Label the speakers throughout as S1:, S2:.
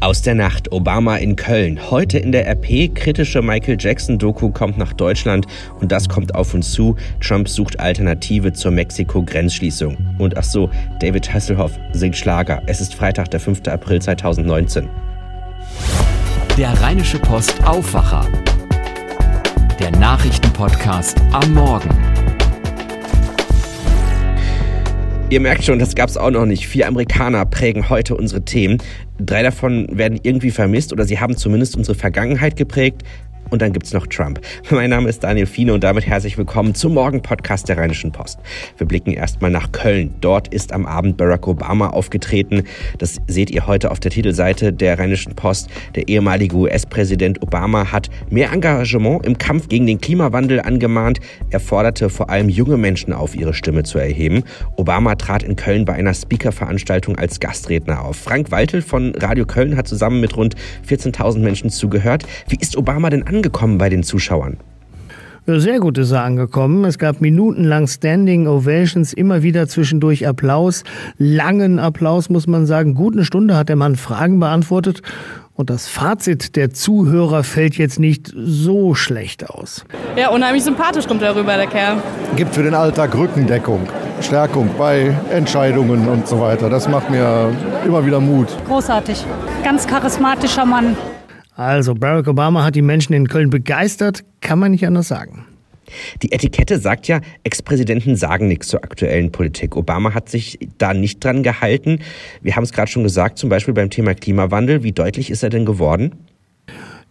S1: Aus der Nacht, Obama in Köln. Heute in der RP, kritische Michael Jackson-Doku kommt nach Deutschland und das kommt auf uns zu. Trump sucht Alternative zur Mexiko-Grenzschließung. Und ach so, David Hasselhoff singt Schlager. Es ist Freitag, der 5. April 2019.
S2: Der Rheinische Post Aufwacher. Der Nachrichtenpodcast am Morgen.
S1: Ihr merkt schon, das gab's auch noch nicht. Vier Amerikaner prägen heute unsere Themen. Drei davon werden irgendwie vermisst oder sie haben zumindest unsere Vergangenheit geprägt. Und dann gibt's noch Trump. Mein Name ist Daniel Fiene und damit herzlich willkommen zum Morgen-Podcast der Rheinischen Post. Wir blicken erstmal nach Köln. Dort ist am Abend Barack Obama aufgetreten. Das seht ihr heute auf der Titelseite der Rheinischen Post. Der ehemalige US-Präsident Obama hat mehr Engagement im Kampf gegen den Klimawandel angemahnt. Er forderte vor allem junge Menschen auf, ihre Stimme zu erheben. Obama trat in Köln bei einer Speaker-Veranstaltung als Gastredner auf. Frank Waltel von Radio Köln hat zusammen mit rund 14.000 Menschen zugehört. Wie ist Obama denn angekommen bei den Zuschauern?
S3: Sehr gut ist er angekommen. Es gab minutenlang Standing Ovations, immer wieder zwischendurch Applaus, langen Applaus muss man sagen. Gut eine Stunde hat der Mann Fragen beantwortet und das Fazit der Zuhörer fällt jetzt nicht so schlecht aus.
S4: Ja, unheimlich sympathisch kommt er rüber, der Kerl.
S5: Gibt für den Alltag Rückendeckung, Stärkung bei Entscheidungen und so weiter. Das macht mir immer wieder Mut.
S6: Großartig. Ganz charismatischer Mann.
S3: Also Barack Obama hat die Menschen in Köln begeistert, kann man nicht anders sagen.
S1: Die Etikette sagt ja, Ex-Präsidenten sagen nichts zur aktuellen Politik. Obama hat sich da nicht dran gehalten. Wir haben es gerade schon gesagt, zum Beispiel beim Thema Klimawandel. Wie deutlich ist er denn geworden?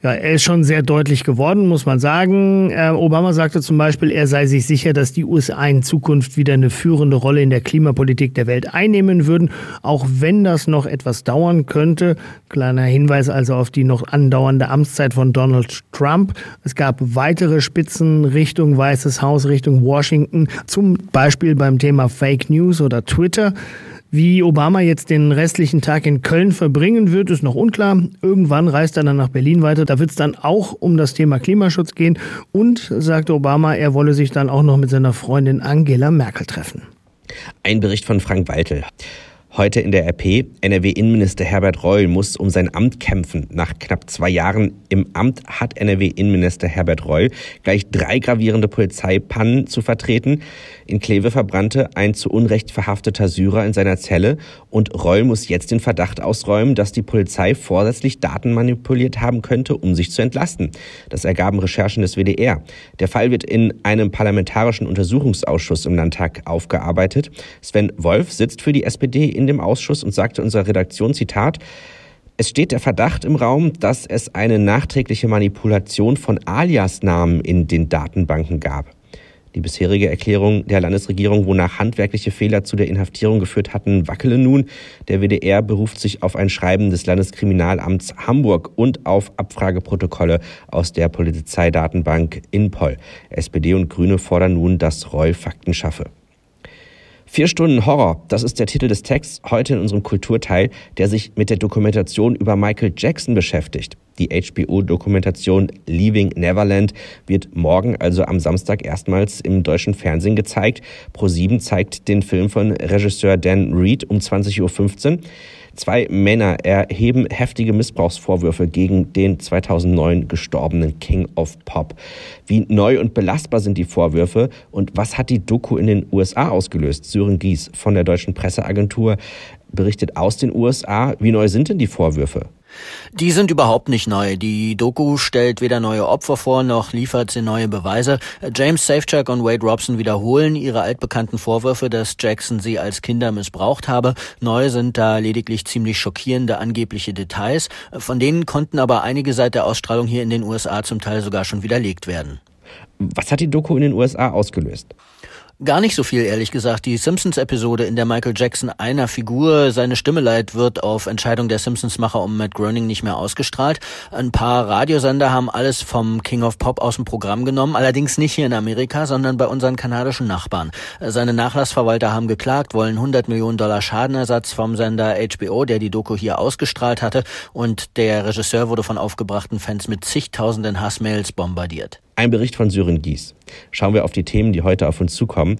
S3: Ja, er ist schon sehr deutlich geworden, muss man sagen. Äh, Obama sagte zum Beispiel, er sei sich sicher, dass die USA in Zukunft wieder eine führende Rolle in der Klimapolitik der Welt einnehmen würden, auch wenn das noch etwas dauern könnte. Kleiner Hinweis also auf die noch andauernde Amtszeit von Donald Trump. Es gab weitere Spitzen Richtung Weißes Haus, Richtung Washington, zum Beispiel beim Thema Fake News oder Twitter. Wie Obama jetzt den restlichen Tag in Köln verbringen wird, ist noch unklar. Irgendwann reist er dann nach Berlin weiter. Da wird es dann auch um das Thema Klimaschutz gehen. Und, sagte Obama, er wolle sich dann auch noch mit seiner Freundin Angela Merkel treffen.
S1: Ein Bericht von Frank Waltel. Heute in der RP, NRW-Innenminister Herbert Reul muss um sein Amt kämpfen. Nach knapp zwei Jahren im Amt hat NRW-Innenminister Herbert Reul gleich drei gravierende Polizeipannen zu vertreten. In Kleve verbrannte ein zu Unrecht verhafteter Syrer in seiner Zelle und Reul muss jetzt den Verdacht ausräumen, dass die Polizei vorsätzlich Daten manipuliert haben könnte, um sich zu entlasten. Das ergaben Recherchen des WDR. Der Fall wird in einem parlamentarischen Untersuchungsausschuss im Landtag aufgearbeitet. Sven Wolf sitzt für die SPD in dem Ausschuss und sagte unserer Redaktion, Zitat, es steht der Verdacht im Raum, dass es eine nachträgliche Manipulation von Alias-Namen in den Datenbanken gab. Die bisherige Erklärung der Landesregierung, wonach handwerkliche Fehler zu der Inhaftierung geführt hatten, wackele nun. Der WDR beruft sich auf ein Schreiben des Landeskriminalamts Hamburg und auf Abfrageprotokolle aus der Polizeidatenbank Inpol. SPD und Grüne fordern nun, dass Reul Fakten schaffe. Vier Stunden Horror, das ist der Titel des Texts heute in unserem Kulturteil, der sich mit der Dokumentation über Michael Jackson beschäftigt. Die HBO-Dokumentation Leaving Neverland wird morgen, also am Samstag, erstmals im deutschen Fernsehen gezeigt. Pro7 zeigt den Film von Regisseur Dan Reed um 20.15 Uhr. Zwei Männer erheben heftige Missbrauchsvorwürfe gegen den 2009 gestorbenen King of Pop. Wie neu und belastbar sind die Vorwürfe und was hat die Doku in den USA ausgelöst? Sören Gies von der Deutschen Presseagentur berichtet aus den USA. Wie neu sind denn die Vorwürfe?
S7: Die sind überhaupt nicht neu. Die Doku stellt weder neue Opfer vor, noch liefert sie neue Beweise. James Safechuck und Wade Robson wiederholen ihre altbekannten Vorwürfe, dass Jackson sie als Kinder missbraucht habe. Neu sind da lediglich ziemlich schockierende angebliche Details. Von denen konnten aber einige seit der Ausstrahlung hier in den USA zum Teil sogar schon widerlegt werden.
S1: Was hat die Doku in den USA ausgelöst?
S7: Gar nicht so viel, ehrlich gesagt. Die Simpsons-Episode, in der Michael Jackson einer Figur seine Stimme leiht, wird auf Entscheidung der Simpsons-Macher um Matt Groening nicht mehr ausgestrahlt. Ein paar Radiosender haben alles vom King of Pop aus dem Programm genommen, allerdings nicht hier in Amerika, sondern bei unseren kanadischen Nachbarn. Seine Nachlassverwalter haben geklagt, wollen 100 Millionen Dollar Schadenersatz vom Sender HBO, der die Doku hier ausgestrahlt hatte, und der Regisseur wurde von aufgebrachten Fans mit zigtausenden Hassmails bombardiert.
S1: Ein Bericht von Sören Gies. Schauen wir auf die Themen, die heute auf uns zukommen.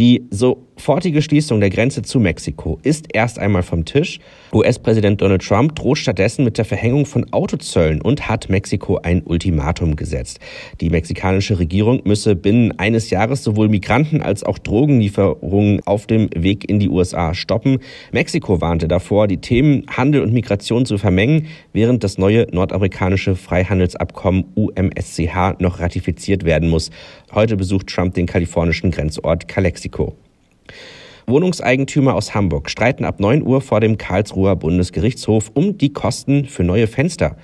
S1: Die so sofortige Schließung der Grenze zu Mexiko ist erst einmal vom Tisch. US-Präsident Donald Trump droht stattdessen mit der Verhängung von Autozöllen und hat Mexiko ein Ultimatum gesetzt. Die mexikanische Regierung müsse binnen eines Jahres sowohl Migranten als auch Drogenlieferungen auf dem Weg in die USA stoppen. Mexiko warnte davor, die Themen Handel und Migration zu vermengen, während das neue nordamerikanische Freihandelsabkommen UMSCH noch ratifiziert werden muss. Heute besucht Trump den kalifornischen Grenzort Calexico. Wohnungseigentümer aus Hamburg streiten ab 9 Uhr vor dem Karlsruher Bundesgerichtshof um die Kosten für neue Fenster.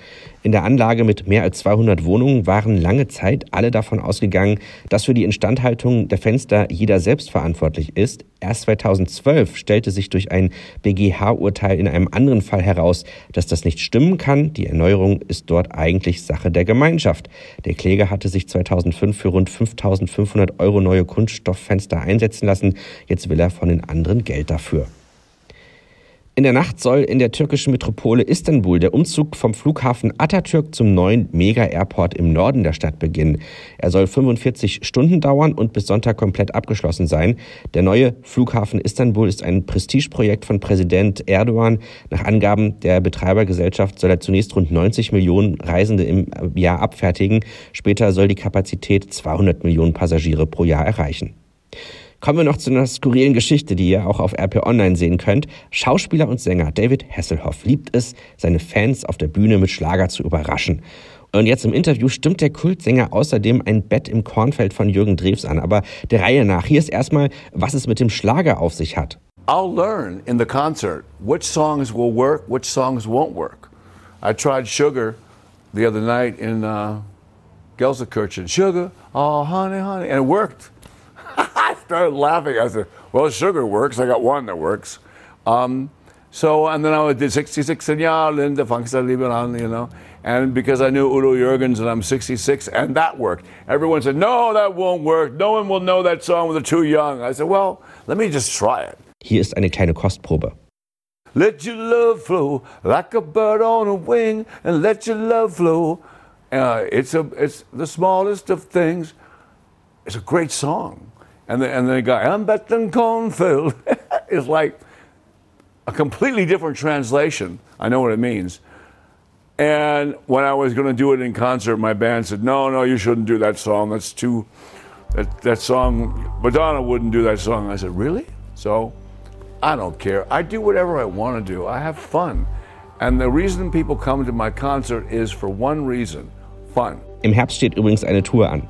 S1: In der Anlage mit mehr als 200 Wohnungen waren lange Zeit alle davon ausgegangen, dass für die Instandhaltung der Fenster jeder selbst verantwortlich ist. Erst 2012 stellte sich durch ein BGH-Urteil in einem anderen Fall heraus, dass das nicht stimmen kann. Die Erneuerung ist dort eigentlich Sache der Gemeinschaft. Der Kläger hatte sich 2005 für rund 5500 Euro neue Kunststofffenster einsetzen lassen. Jetzt will er von den anderen Geld dafür. In der Nacht soll in der türkischen Metropole Istanbul der Umzug vom Flughafen Atatürk zum neuen Mega-Airport im Norden der Stadt beginnen. Er soll 45 Stunden dauern und bis Sonntag komplett abgeschlossen sein. Der neue Flughafen Istanbul ist ein Prestigeprojekt von Präsident Erdogan. Nach Angaben der Betreibergesellschaft soll er zunächst rund 90 Millionen Reisende im Jahr abfertigen. Später soll die Kapazität 200 Millionen Passagiere pro Jahr erreichen. Kommen wir noch zu einer skurrilen Geschichte, die ihr auch auf RP Online sehen könnt. Schauspieler und Sänger David Hasselhoff liebt es, seine Fans auf der Bühne mit Schlager zu überraschen. Und jetzt im Interview stimmt der Kultsänger außerdem ein Bett im Kornfeld von Jürgen Drews an. Aber der Reihe nach, hier ist erstmal, was es mit dem Schlager auf sich hat.
S8: I'll learn in the concert which songs will work, which songs won't work. I tried Sugar the other night in uh, Gelsenkirchen. Sugar, oh honey, honey, and it worked. I started laughing. I said, well, sugar works. I got one that works. Um, so, and then I did 66 and ja, Linda Fangsta Liberan, you know. And because I knew Udo Jürgens and I'm 66, and that worked. Everyone said, no, that won't work. No one will know that song when they're too young. I said, well, let me just try it.
S1: Hier ist eine kleine Kostprobe.
S8: Let your love flow like a bird on a wing, and let your love flow. Uh, it's, a, it's the smallest of things. It's a great song. And the, and the guy, I'm Bethan Cornfield, is like a completely different translation. I know what it means. And when I was going to do it in concert, my band said, No, no, you shouldn't do that song. That's too, that, that song, Madonna wouldn't do that song. I said, Really? So I don't care. I do whatever I want to do. I have fun. And the reason people come to my concert is for one reason fun.
S1: Im Herbst steht übrigens eine Tour an.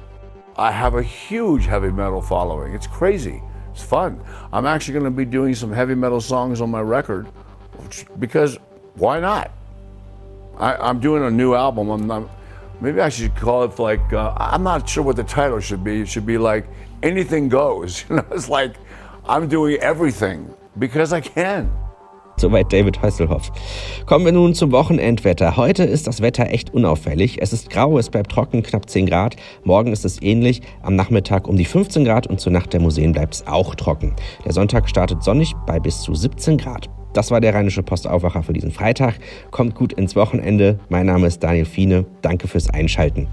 S8: I have a huge heavy metal following. It's crazy. It's fun. I'm actually going to be doing some heavy metal songs on my record because why not? I, am doing a new album. I'm not, maybe I should call it like, uh, I'm not sure what the title should be. It should be like, anything goes. You know, it's like, I'm doing everything because I can.
S1: Soweit David Hasselhoff. Kommen wir nun zum Wochenendwetter. Heute ist das Wetter echt unauffällig. Es ist grau, es bleibt trocken, knapp 10 Grad. Morgen ist es ähnlich, am Nachmittag um die 15 Grad und zur Nacht der Museen bleibt es auch trocken. Der Sonntag startet sonnig bei bis zu 17 Grad. Das war der Rheinische Postaufwacher für diesen Freitag. Kommt gut ins Wochenende. Mein Name ist Daniel Fiene. Danke fürs Einschalten.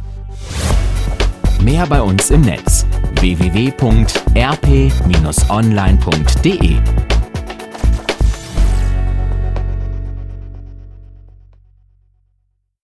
S2: Mehr bei uns im Netz www.rp-online.de